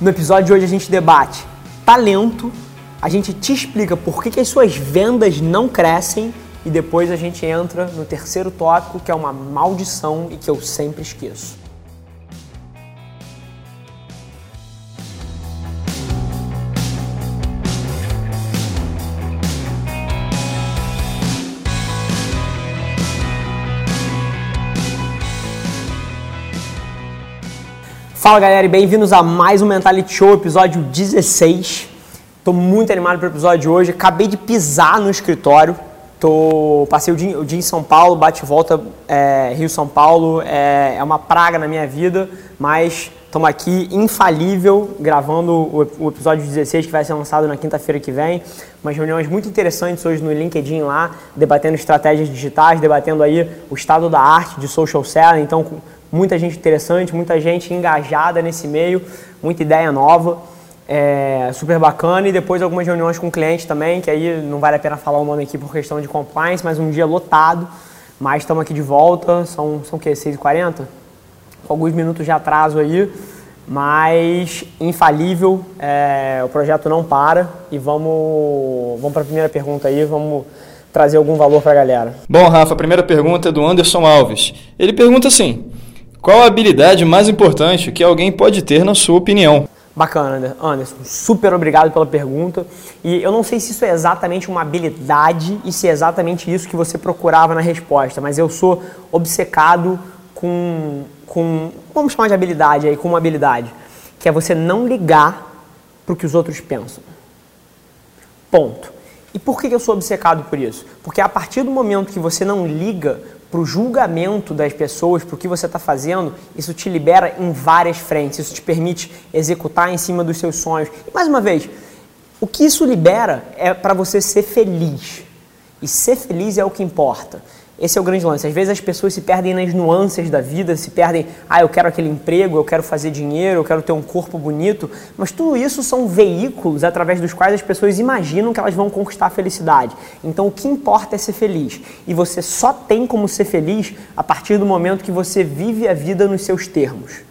No episódio de hoje a gente debate talento, a gente te explica por que, que as suas vendas não crescem e depois a gente entra no terceiro tópico que é uma maldição e que eu sempre esqueço. Fala galera e bem-vindos a mais um Mentality Show, episódio 16. Tô muito animado para o episódio de hoje. Acabei de pisar no escritório. Tô, passei o dia, o dia em São Paulo, bate e volta é, Rio-São Paulo. É, é, uma praga na minha vida, mas estamos aqui infalível gravando o, o, episódio 16 que vai ser lançado na quinta-feira que vem. Umas reuniões muito interessantes hoje no LinkedIn lá, debatendo estratégias digitais, debatendo aí o estado da arte de social selling. Então, muita gente interessante, muita gente engajada nesse meio, muita ideia nova, é, super bacana. E depois algumas reuniões com clientes também, que aí não vale a pena falar o nome aqui por questão de compliance, mas um dia lotado, mas estamos aqui de volta, são, são o quê, 6h40? Com alguns minutos de atraso aí, mas infalível, é, o projeto não para. E vamos, vamos para a primeira pergunta aí, vamos trazer algum valor para a galera. Bom, Rafa, a primeira pergunta é do Anderson Alves. Ele pergunta assim: qual a habilidade mais importante que alguém pode ter na sua opinião? Bacana, Anderson. Super obrigado pela pergunta. E eu não sei se isso é exatamente uma habilidade e se é exatamente isso que você procurava na resposta, mas eu sou obcecado com, com vamos chamar de habilidade aí, com uma habilidade, que é você não ligar para o que os outros pensam. Ponto. E por que eu sou obcecado por isso? Porque a partir do momento que você não liga para o julgamento das pessoas, para o que você está fazendo, isso te libera em várias frentes, isso te permite executar em cima dos seus sonhos. E mais uma vez, o que isso libera é para você ser feliz. E ser feliz é o que importa. Esse é o grande lance. Às vezes as pessoas se perdem nas nuances da vida, se perdem, ah, eu quero aquele emprego, eu quero fazer dinheiro, eu quero ter um corpo bonito, mas tudo isso são veículos através dos quais as pessoas imaginam que elas vão conquistar a felicidade. Então o que importa é ser feliz. E você só tem como ser feliz a partir do momento que você vive a vida nos seus termos.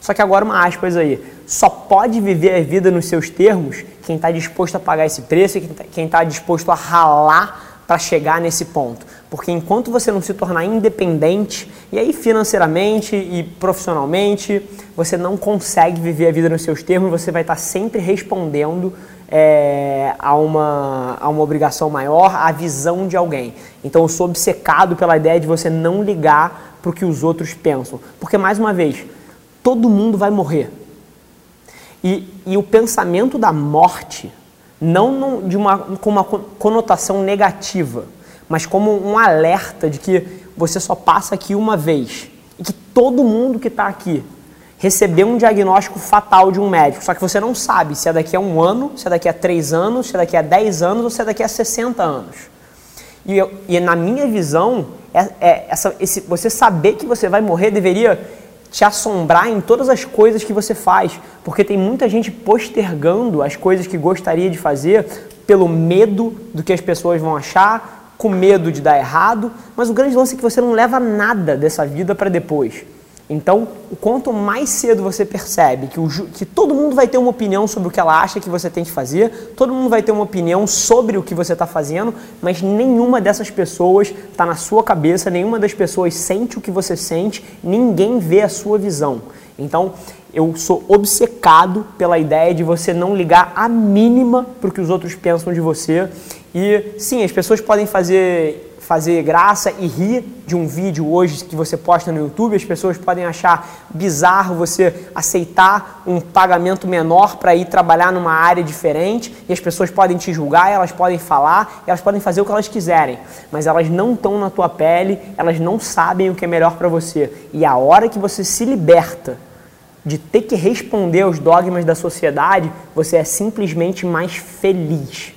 Só que agora uma aspas aí, só pode viver a vida nos seus termos quem está disposto a pagar esse preço e quem está tá disposto a ralar para chegar nesse ponto. Porque enquanto você não se tornar independente, e aí financeiramente e profissionalmente, você não consegue viver a vida nos seus termos, você vai estar sempre respondendo é, a, uma, a uma obrigação maior, à visão de alguém. Então eu sou obcecado pela ideia de você não ligar para o que os outros pensam. Porque, mais uma vez, todo mundo vai morrer. E, e o pensamento da morte não de uma, com uma conotação negativa, mas como um alerta de que você só passa aqui uma vez e que todo mundo que está aqui recebeu um diagnóstico fatal de um médico, só que você não sabe se é daqui a um ano, se é daqui a três anos, se é daqui a dez anos ou se é daqui a 60 anos. E, eu, e na minha visão, é, é, essa, esse, você saber que você vai morrer deveria te assombrar em todas as coisas que você faz, porque tem muita gente postergando as coisas que gostaria de fazer pelo medo do que as pessoas vão achar, com medo de dar errado, mas o grande lance é que você não leva nada dessa vida para depois. Então, quanto mais cedo você percebe que, o, que todo mundo vai ter uma opinião sobre o que ela acha que você tem que fazer, todo mundo vai ter uma opinião sobre o que você está fazendo, mas nenhuma dessas pessoas está na sua cabeça, nenhuma das pessoas sente o que você sente, ninguém vê a sua visão. Então, eu sou obcecado pela ideia de você não ligar a mínima para o que os outros pensam de você. E sim, as pessoas podem fazer fazer graça e rir de um vídeo hoje que você posta no YouTube, as pessoas podem achar bizarro você aceitar um pagamento menor para ir trabalhar numa área diferente, e as pessoas podem te julgar, elas podem falar, elas podem fazer o que elas quiserem, mas elas não estão na tua pele, elas não sabem o que é melhor para você. E a hora que você se liberta de ter que responder aos dogmas da sociedade, você é simplesmente mais feliz.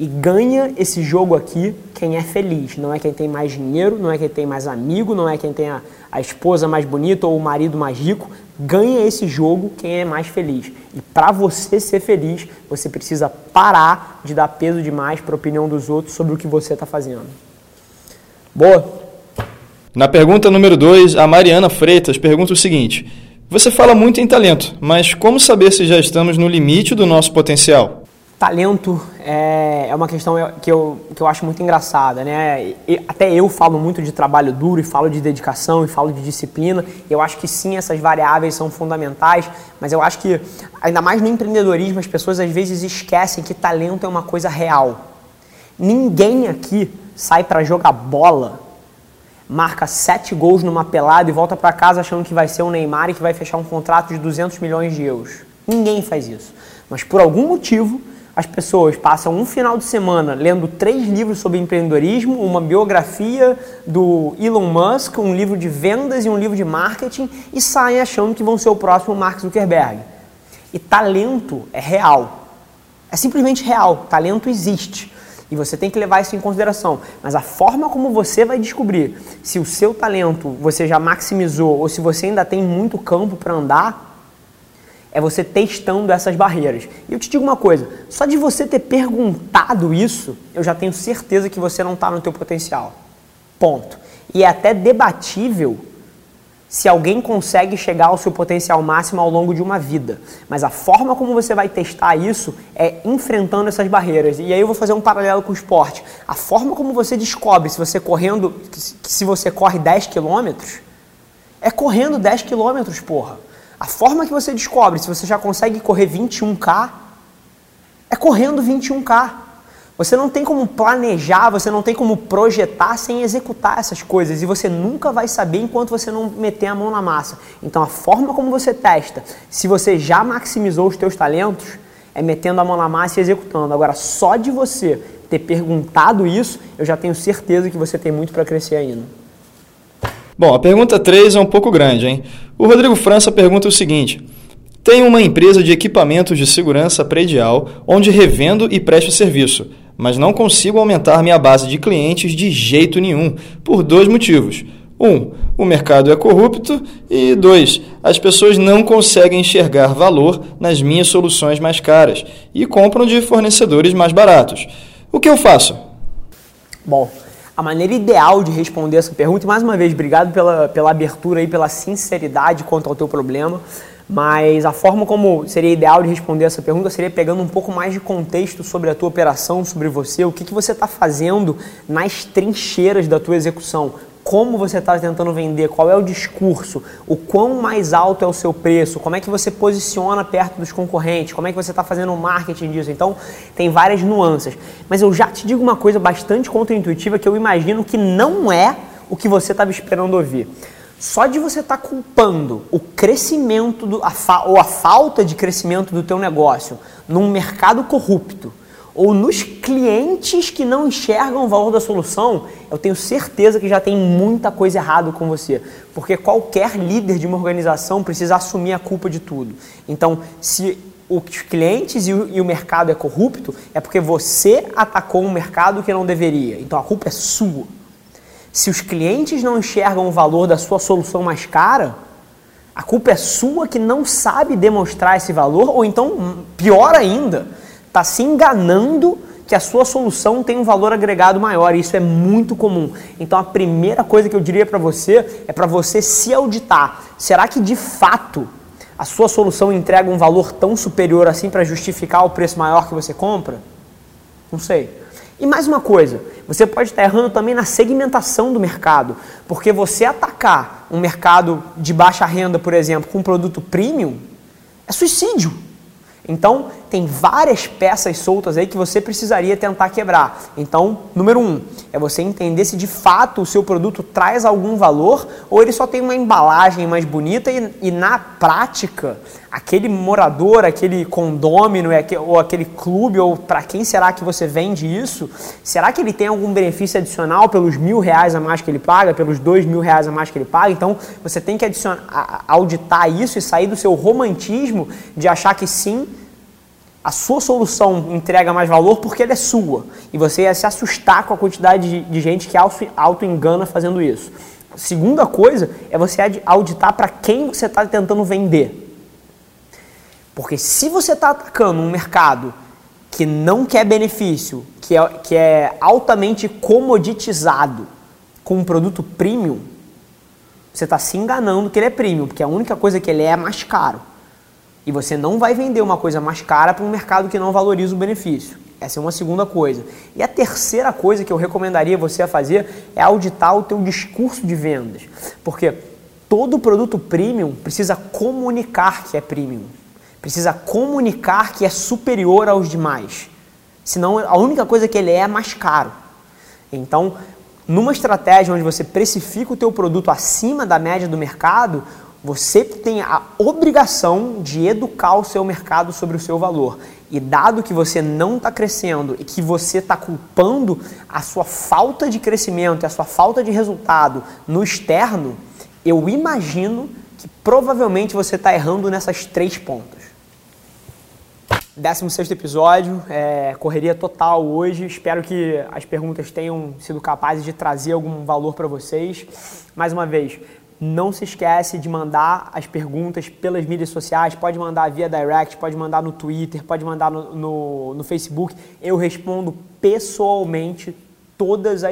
E ganha esse jogo aqui quem é feliz. Não é quem tem mais dinheiro, não é quem tem mais amigo, não é quem tem a, a esposa mais bonita ou o marido mais rico. Ganha esse jogo quem é mais feliz. E para você ser feliz, você precisa parar de dar peso demais para a opinião dos outros sobre o que você está fazendo. Boa? Na pergunta número 2, a Mariana Freitas pergunta o seguinte: Você fala muito em talento, mas como saber se já estamos no limite do nosso potencial? Talento é, é uma questão que eu, que eu acho muito engraçada, né? Até eu falo muito de trabalho duro e falo de dedicação e falo de disciplina. Eu acho que sim, essas variáveis são fundamentais, mas eu acho que, ainda mais no empreendedorismo, as pessoas às vezes esquecem que talento é uma coisa real. Ninguém aqui sai para jogar bola, marca sete gols numa pelada e volta para casa achando que vai ser o Neymar e que vai fechar um contrato de 200 milhões de euros. Ninguém faz isso. Mas por algum motivo as pessoas passam um final de semana lendo três livros sobre empreendedorismo, uma biografia do Elon Musk, um livro de vendas e um livro de marketing e saem achando que vão ser o próximo Mark Zuckerberg. E talento é real. É simplesmente real. Talento existe. E você tem que levar isso em consideração. Mas a forma como você vai descobrir se o seu talento você já maximizou ou se você ainda tem muito campo para andar é você testando essas barreiras. E eu te digo uma coisa, só de você ter perguntado isso, eu já tenho certeza que você não está no teu potencial. Ponto. E é até debatível se alguém consegue chegar ao seu potencial máximo ao longo de uma vida. Mas a forma como você vai testar isso é enfrentando essas barreiras. E aí eu vou fazer um paralelo com o esporte. A forma como você descobre se você correndo, se você corre 10 quilômetros, é correndo 10 quilômetros, porra. A forma que você descobre se você já consegue correr 21K é correndo 21K. Você não tem como planejar, você não tem como projetar sem executar essas coisas e você nunca vai saber enquanto você não meter a mão na massa. Então a forma como você testa, se você já maximizou os teus talentos, é metendo a mão na massa e executando. Agora só de você ter perguntado isso, eu já tenho certeza que você tem muito para crescer ainda. Bom, a pergunta 3 é um pouco grande, hein? O Rodrigo França pergunta o seguinte: Tenho uma empresa de equipamentos de segurança predial onde revendo e presto serviço, mas não consigo aumentar minha base de clientes de jeito nenhum, por dois motivos. Um, o mercado é corrupto e dois, as pessoas não conseguem enxergar valor nas minhas soluções mais caras e compram de fornecedores mais baratos. O que eu faço? Bom, a maneira ideal de responder essa pergunta, e mais uma vez, obrigado pela, pela abertura e pela sinceridade quanto ao teu problema, mas a forma como seria ideal de responder essa pergunta seria pegando um pouco mais de contexto sobre a tua operação, sobre você, o que, que você está fazendo nas trincheiras da tua execução, como você está tentando vender, qual é o discurso, o quão mais alto é o seu preço, como é que você posiciona perto dos concorrentes, como é que você está fazendo o marketing disso. Então, tem várias nuances. Mas eu já te digo uma coisa bastante contraintuitiva que eu imagino que não é o que você estava esperando ouvir. Só de você estar tá culpando o crescimento do, a fa, ou a falta de crescimento do teu negócio num mercado corrupto, ou nos clientes que não enxergam o valor da solução, eu tenho certeza que já tem muita coisa errada com você. Porque qualquer líder de uma organização precisa assumir a culpa de tudo. Então, se os clientes e o, mercado é corrupto, é porque você atacou um mercado que não deveria. Então a culpa é sua. Se os clientes não enxergam o valor da sua solução mais cara, a culpa é sua que não sabe demonstrar esse valor, ou então, pior ainda, está se enganando que a sua solução tem um valor agregado maior. E isso é muito comum. Então a primeira coisa que eu diria para você é para você se auditar. Será que de fato a sua solução entrega um valor tão superior assim para justificar o preço maior que você compra? Não sei. E mais uma coisa, você pode estar errando também na segmentação do mercado, porque você atacar um mercado de baixa renda, por exemplo, com um produto premium, É suicídio. Então, tem várias peças soltas aí que você precisaria tentar quebrar. Então, número um, é você entender se de fato o seu produto traz algum valor ou ele só tem uma embalagem mais bonita e, e na prática, aquele morador, aquele condômino ou aquele clube, ou para quem será que você vende isso, será que ele tem algum benefício adicional pelos mil reais a mais que ele paga, pelos dois mil reais a mais que ele paga? Então, você tem que adicionar, auditar isso e sair do seu romantismo de achar que sim, a sua solução entrega mais valor porque ela é sua. E você ia se assustar com a quantidade de, de gente que auto-engana fazendo isso. Segunda coisa é você auditar para quem você está tentando vender. Porque se você está atacando um mercado que não quer benefício, que é, que é altamente comoditizado com um produto premium, você está se enganando que ele é premium, porque a única coisa que ele é é mais caro. E você não vai vender uma coisa mais cara para um mercado que não valoriza o benefício. Essa é uma segunda coisa. E a terceira coisa que eu recomendaria você a fazer é auditar o teu discurso de vendas. Porque todo produto premium precisa comunicar que é premium. Precisa comunicar que é superior aos demais. Senão a única coisa que ele é é mais caro. Então, numa estratégia onde você precifica o teu produto acima da média do mercado, você tem a obrigação de educar o seu mercado sobre o seu valor. E dado que você não está crescendo e que você está culpando a sua falta de crescimento e a sua falta de resultado no externo, eu imagino que provavelmente você está errando nessas três pontas. 16 episódio, é, correria total hoje. Espero que as perguntas tenham sido capazes de trazer algum valor para vocês. Mais uma vez, não se esquece de mandar as perguntas pelas mídias sociais, pode mandar via direct, pode mandar no Twitter, pode mandar no, no, no Facebook. Eu respondo pessoalmente todos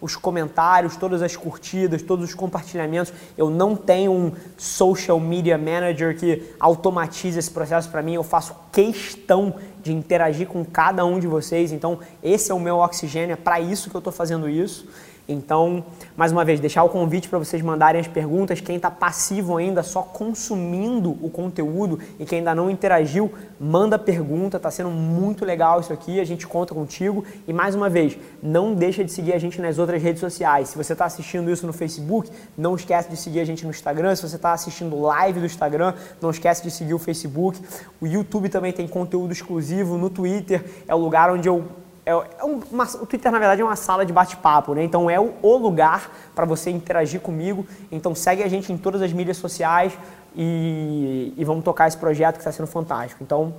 os comentários, todas as curtidas, todos os compartilhamentos. Eu não tenho um social media manager que automatize esse processo para mim. Eu faço questão de interagir com cada um de vocês. Então, esse é o meu oxigênio, é para isso que eu estou fazendo isso. Então, mais uma vez, deixar o convite para vocês mandarem as perguntas. Quem está passivo ainda, só consumindo o conteúdo e quem ainda não interagiu, manda pergunta. Está sendo muito legal isso aqui. A gente conta contigo. E mais uma vez, não deixa de seguir a gente nas outras redes sociais. Se você está assistindo isso no Facebook, não esquece de seguir a gente no Instagram. Se você está assistindo live do Instagram, não esquece de seguir o Facebook. O YouTube também tem conteúdo exclusivo. No Twitter é o lugar onde eu é uma, o Twitter, na verdade, é uma sala de bate-papo, né? Então é o, o lugar para você interagir comigo. Então segue a gente em todas as mídias sociais e, e vamos tocar esse projeto que está sendo fantástico. Então,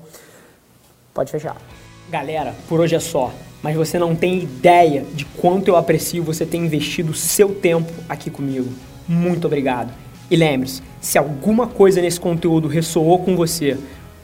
pode fechar. Galera, por hoje é só. Mas você não tem ideia de quanto eu aprecio você ter investido seu tempo aqui comigo. Muito obrigado. E lembre-se, se alguma coisa nesse conteúdo ressoou com você,